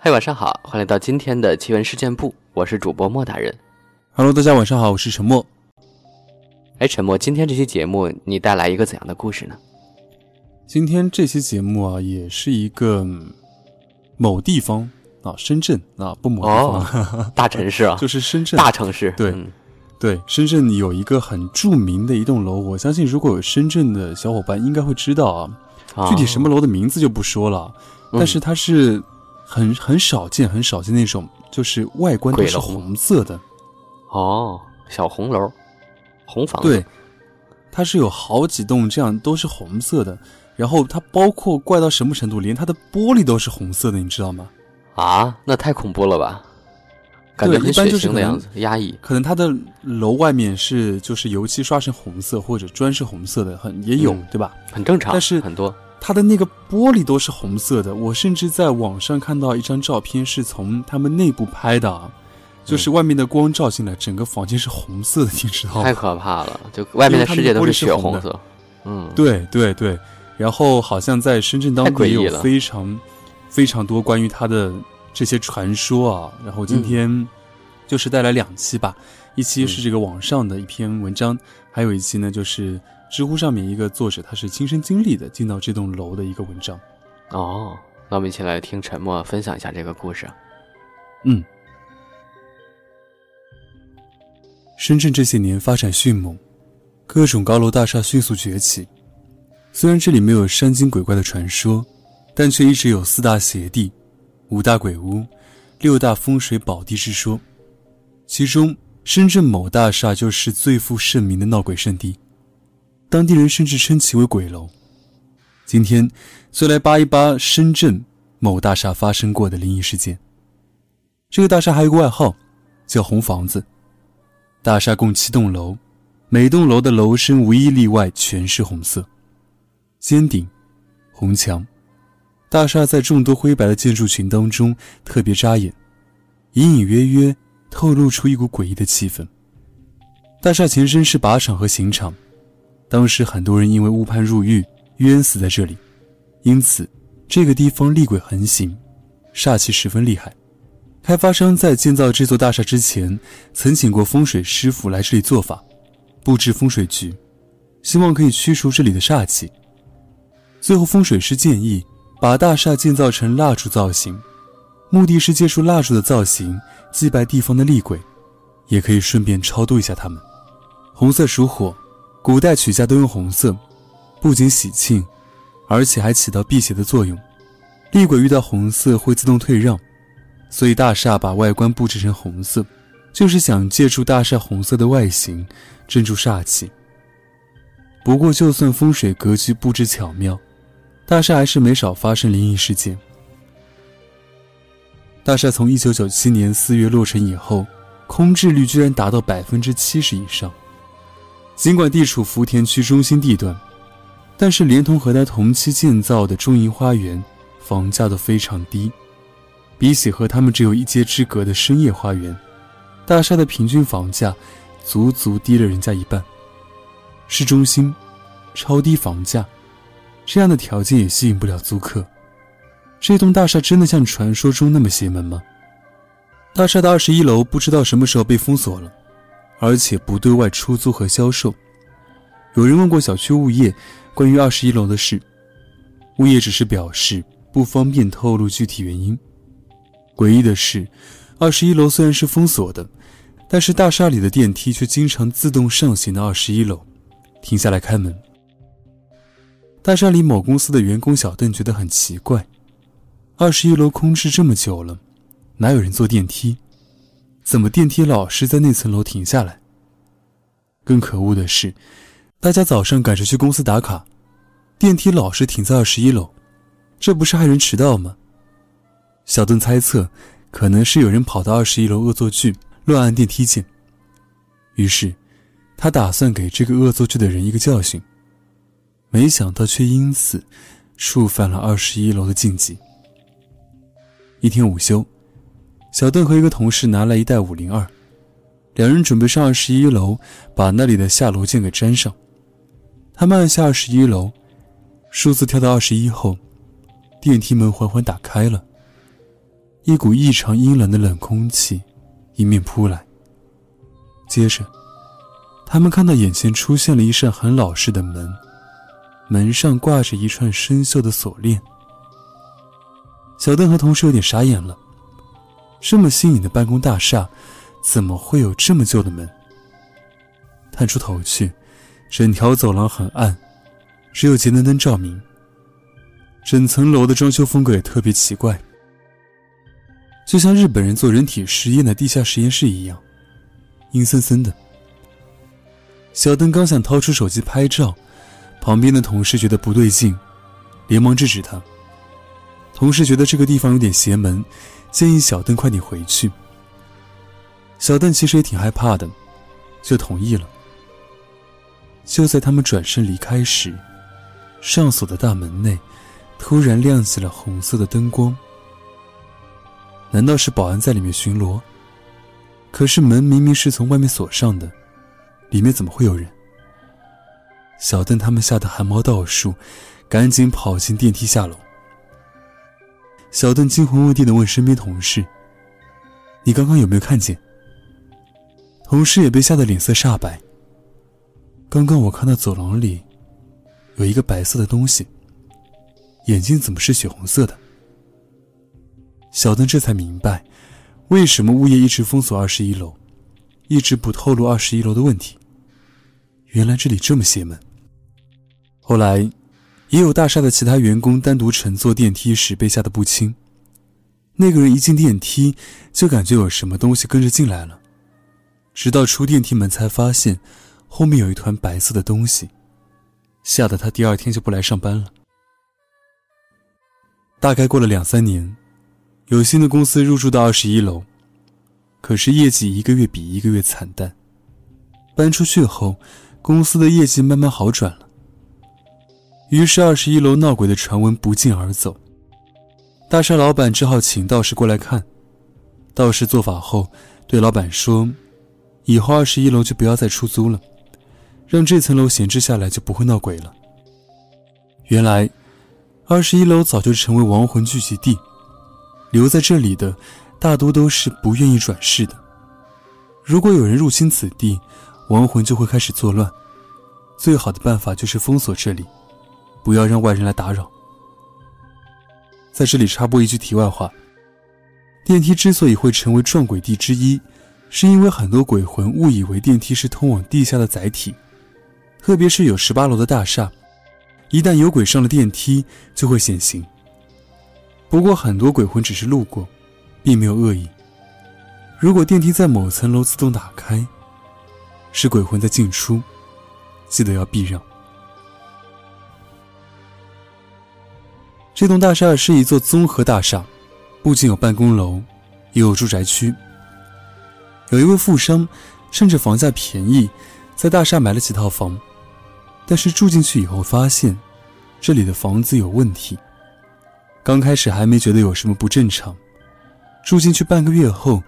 嗨，晚上好，欢迎来到今天的奇闻事件部，我是主播莫大人。Hello，大家晚上好，我是陈默。哎，陈默，今天这期节目你带来一个怎样的故事呢？今天这期节目啊，也是一个嗯某地方啊，深圳啊，不某地方，哦，大城市啊，就是深圳。大城市。对嗯对，深圳有一个很著名的一栋楼，我相信如果有深圳的小伙伴应该会知道啊。哦具体什么楼的名字就不说了，嗯但是它是很很少见、很少见那种，就是外观都是红色的。哦，小红楼，红房子。对，它是有好几栋这样都是红色的，然后它包括怪到什么程度，连它的玻璃都是红色的，你知道吗？啊，那太恐怖了吧？感觉对一般就是可能腥的样子，压抑。可能它的楼外面是就是油漆刷成红色，或者砖是红色的，很也有，嗯对吧？很正常，但是很多它的那个玻璃都是红色的，我甚至在网上看到一张照片，是从他们内部拍的啊，就是外面的光照进来，整个房间是红色的，你知道吗太？可怕了，就外面的世界都是血红色。嗯，对对对，然后好像在深圳当地也有了非常非常多关于它的这些传说啊。然后今天就是带来两期吧，一期是这个网上的一篇文章，还有一期呢就是知乎上面一个作者他是亲身经历的进到这栋楼的一个文章。哦，那我们一起来听沉默分享一下这个故事。嗯，深圳这些年发展迅猛，各种高楼大厦迅速崛起。虽然这里没有山精鬼怪的传说，但却一直有四大邪地、五大鬼屋、六大风水宝地之说。其中，深圳某大厦就是最负盛名的闹鬼圣地，当地人甚至称其为鬼楼。今天，就来扒一扒深圳某大厦发生过的灵异事件。这个大厦还有个外号，叫“红房子”。大厦共七栋楼，每栋楼的楼身无一例外全是红色，尖顶、红墙。大厦在众多灰白的建筑群当中特别扎眼，隐隐约约透露出一股诡异的气氛。大厦前身是靶场和刑场，当时很多人因为误判入狱冤死在这里，因此这个地方厉鬼横行，煞气十分厉害。开发商在建造这座大厦之前，曾请过风水师傅来这里做法，布置风水局，希望可以驱除这里的煞气。最后，风水师建议把大厦建造成蜡烛造型，目的是借助蜡烛的造型祭拜地方的厉鬼，也可以顺便超度一下他们。红色属火，古代曲家都用红色，不仅喜庆，而且还起到辟邪的作用。厉鬼遇到红色会自动退让。所以大厦把外观布置成红色，就是想借助大厦红色的外形镇住煞气。不过，就算风水格局布置巧妙，大厦还是没少发生灵异事件。大厦从1997年4月落成以后，空置率居然达到百分之七十以上。尽管地处福田区中心地段，但是连同和它同期建造的中银花园，房价都非常低。比起和他们只有一街之隔的深夜花园，大厦的平均房价足足低了人家一半。市中心，超低房价，这样的条件也吸引不了租客。这栋大厦真的像传说中那么邪门吗？大厦的二十一楼不知道什么时候被封锁了，而且不对外出租和销售。有人问过小区物业关于二十一楼的事，物业只是表示不方便透露具体原因。诡异的是，二十一楼虽然是封锁的，但是大厦里的电梯却经常自动上行到二十一楼，停下来开门。大厦里某公司的员工小邓觉得很奇怪，二十一楼空置这么久了，哪有人坐电梯？怎么电梯老是在那层楼停下来？更可恶的是，大家早上赶着去公司打卡，电梯老是停在二十一楼，这不是害人迟到吗？小邓猜测，可能是有人跑到二十一楼恶作剧，乱按电梯键。于是，他打算给这个恶作剧的人一个教训，没想到却因此触犯了二十一楼的禁忌。一天午休，小邓和一个同事拿来一袋五零二，两人准备上二十一楼，把那里的下楼键给粘上。他们按下二十一楼，数字跳到二十一后，电梯门缓缓打开了。一股异常阴冷的冷空气迎面扑来。接着，他们看到眼前出现了一扇很老式的门，门上挂着一串生锈的锁链。小邓和同事有点傻眼了，这么新颖的办公大厦，怎么会有这么旧的门？探出头去，整条走廊很暗，只有节能灯照明。整层楼的装修风格也特别奇怪，就像日本人做人体实验的地下实验室一样，阴森森的。小邓刚想掏出手机拍照，旁边的同事觉得不对劲，连忙制止他。同事觉得这个地方有点邪门，建议小邓快点回去。小邓其实也挺害怕的，就同意了。就在他们转身离开时，上锁的大门内。突然亮起了红色的灯光，难道是保安在里面巡逻？可是门明明是从外面锁上的，里面怎么会有人？小邓他们吓得汗毛倒竖，赶紧跑进电梯下楼。小邓惊魂未定的问身边同事：“你刚刚有没有看见？”同事也被吓得脸色煞白。刚刚我看到走廊里有一个白色的东西。眼睛怎么是血红色的？小邓这才明白，为什么物业一直封锁二十一楼，一直不透露二十一楼的问题。原来这里这么邪门。后来，也有大厦的其他员工单独乘坐电梯时被吓得不轻。那个人一进电梯，就感觉有什么东西跟着进来了，直到出电梯门才发现后面有一团白色的东西，吓得他第二天就不来上班了。大概过了两三年，有新的公司入驻到二十一楼，可是业绩一个月比一个月惨淡。搬出去后，公司的业绩慢慢好转了。于是二十一楼闹鬼的传闻不胫而走，大厦老板只好请道士过来看。道士做法后，对老板说：“以后二十一楼就不要再出租了，让这层楼闲置下来，就不会闹鬼了。”原来。二十一楼早就成为亡魂聚集地，留在这里的大多都是不愿意转世的。如果有人入侵此地，亡魂就会开始作乱。最好的办法就是封锁这里，不要让外人来打扰。在这里插播一句题外话：电梯之所以会成为撞鬼地之一，是因为很多鬼魂误以为电梯是通往地下的载体，特别是有十八楼的大厦。一旦有鬼上了电梯，就会显形。不过很多鬼魂只是路过，并没有恶意。如果电梯在某层楼自动打开，是鬼魂在进出，记得要避让。这栋大厦是一座综合大厦，不仅有办公楼，也有住宅区。有一位富商，趁着房价便宜，在大厦买了几套房。但是住进去以后，发现这里的房子有问题。刚开始还没觉得有什么不正常，住进去半个月后，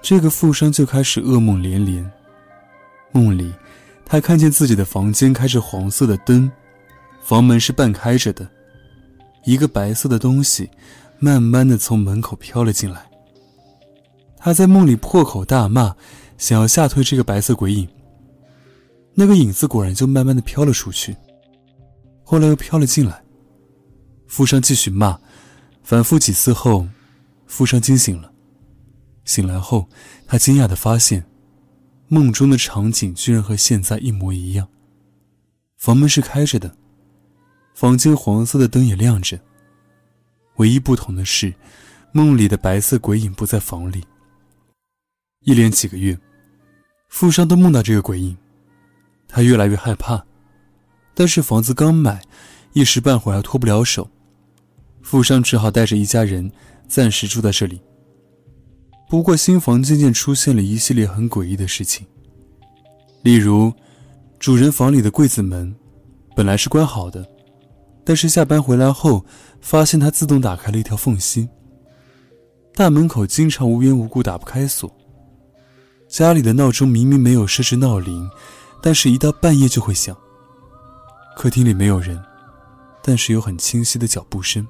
这个富商就开始噩梦连连。梦里，他看见自己的房间开着黄色的灯，房门是半开着的，一个白色的东西慢慢的从门口飘了进来。他在梦里破口大骂，想要吓退这个白色鬼影。那个影子果然就慢慢的飘了出去，后来又飘了进来。富商继续骂，反复几次后，富商惊醒了。醒来后，他惊讶的发现，梦中的场景居然和现在一模一样。房门是开着的，房间黄色的灯也亮着。唯一不同的是，梦里的白色鬼影不在房里。一连几个月，富商都梦到这个鬼影。他越来越害怕，但是房子刚买，一时半会儿还脱不了手。富商只好带着一家人暂时住在这里。不过新房渐渐出现了一系列很诡异的事情，例如，主人房里的柜子门本来是关好的，但是下班回来后发现它自动打开了一条缝隙。大门口经常无缘无故打不开锁。家里的闹钟明明没有设置闹铃。但是，一到半夜就会响。客厅里没有人，但是有很清晰的脚步声。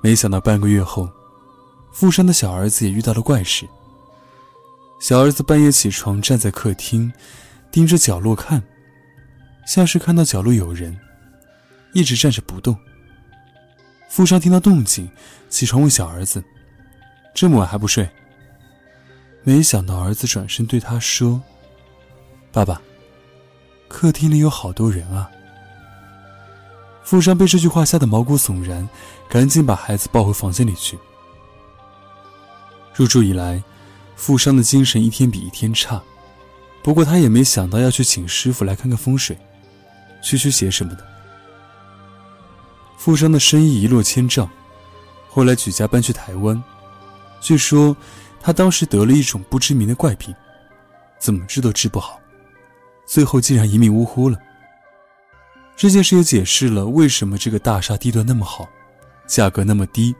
没想到半个月后，富商的小儿子也遇到了怪事。小儿子半夜起床，站在客厅，盯着角落看，像是看到角落有人，一直站着不动。富商听到动静，起床问小儿子：“这么晚还不睡？”没想到儿子转身对他说：“爸爸，客厅里有好多人啊。”富商被这句话吓得毛骨悚然，赶紧把孩子抱回房间里去。入住以来。富商的精神一天比一天差，不过他也没想到要去请师傅来看看风水、驱驱邪什么的。富商的生意一落千丈，后来举家搬去台湾。据说他当时得了一种不知名的怪病，怎么治都治不好，最后竟然一命呜呼了。这件事也解释了为什么这个大厦地段那么好，价格那么低，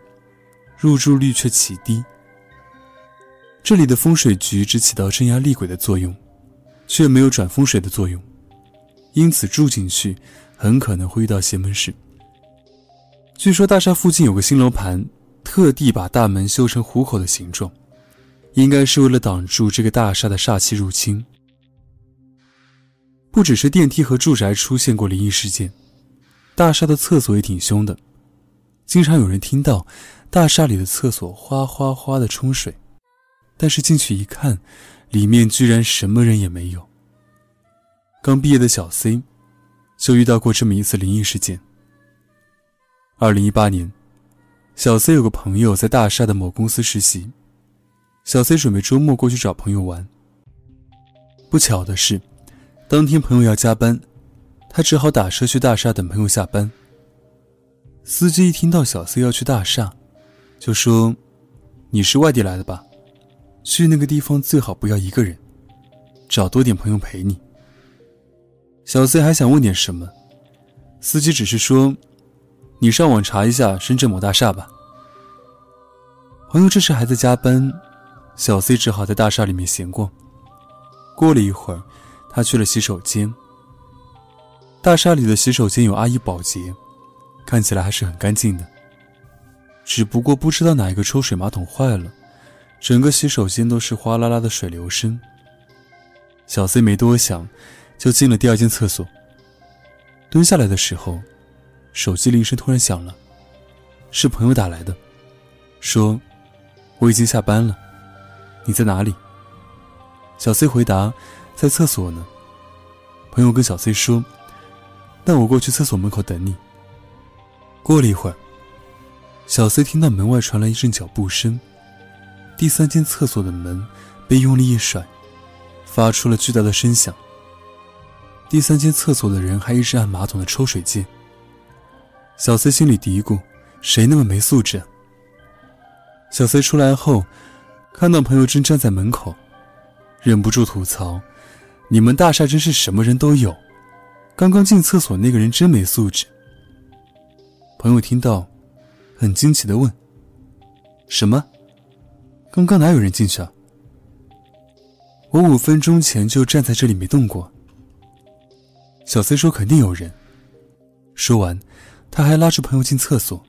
入住率却奇低。这里的风水局只起到镇压厉鬼的作用，却没有转风水的作用，因此住进去很可能会遇到邪门事。据说大厦附近有个新楼盘，特地把大门修成虎口的形状，应该是为了挡住这个大厦的煞气入侵。不只是电梯和住宅出现过灵异事件，大厦的厕所也挺凶的，经常有人听到大厦里的厕所哗哗哗的冲水。但是进去一看，里面居然什么人也没有。刚毕业的小 C，就遇到过这么一次灵异事件。二零一八年，小 C 有个朋友在大厦的某公司实习，小 C 准备周末过去找朋友玩。不巧的是，当天朋友要加班，他只好打车去大厦等朋友下班。司机一听到小 C 要去大厦，就说：“你是外地来的吧？”去那个地方最好不要一个人，找多点朋友陪你。小 C 还想问点什么，司机只是说：“你上网查一下深圳某大厦吧。”朋友这时还在加班，小 C 只好在大厦里面闲逛。过了一会儿，他去了洗手间。大厦里的洗手间有阿姨保洁，看起来还是很干净的。只不过不知道哪一个抽水马桶坏了。整个洗手间都是哗啦啦的水流声。小 C 没多想，就进了第二间厕所。蹲下来的时候，手机铃声突然响了，是朋友打来的，说：“我已经下班了，你在哪里？”小 C 回答：“在厕所呢。”朋友跟小 C 说：“那我过去厕所门口等你。”过了一会儿，小 C 听到门外传来一阵脚步声。第三间厕所的门被用力一甩，发出了巨大的声响。第三间厕所的人还一直按马桶的抽水键。小 C 心里嘀咕：“谁那么没素质？”小 C 出来后，看到朋友正站在门口，忍不住吐槽：“你们大厦真是什么人都有，刚刚进厕所那个人真没素质。”朋友听到，很惊奇的问：“什么？”刚刚哪有人进去啊？我五分钟前就站在这里没动过。小 C 说肯定有人。说完，他还拉着朋友进厕所。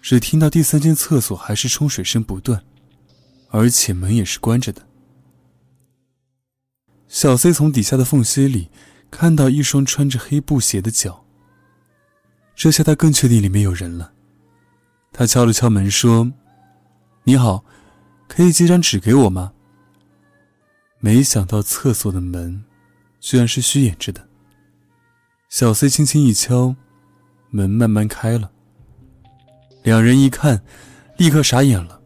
只听到第三间厕所还是冲水声不断，而且门也是关着的。小 C 从底下的缝隙里看到一双穿着黑布鞋的脚。这下他更确定里面有人了。他敲了敲门说：“你好。”可以借张纸给我吗？没想到厕所的门居然是虚掩着的。小 C 轻轻一敲，门慢慢开了。两人一看，立刻傻眼了。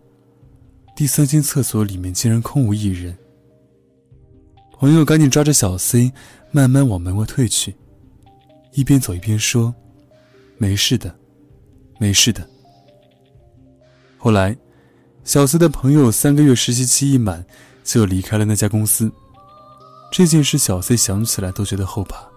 第三间厕所里面竟然空无一人。朋友赶紧抓着小 C，慢慢往门外退去，一边走一边说：“没事的，没事的。”后来。小 C 的朋友三个月实习期一满，就离开了那家公司。这件事，小 C 想起来都觉得后怕。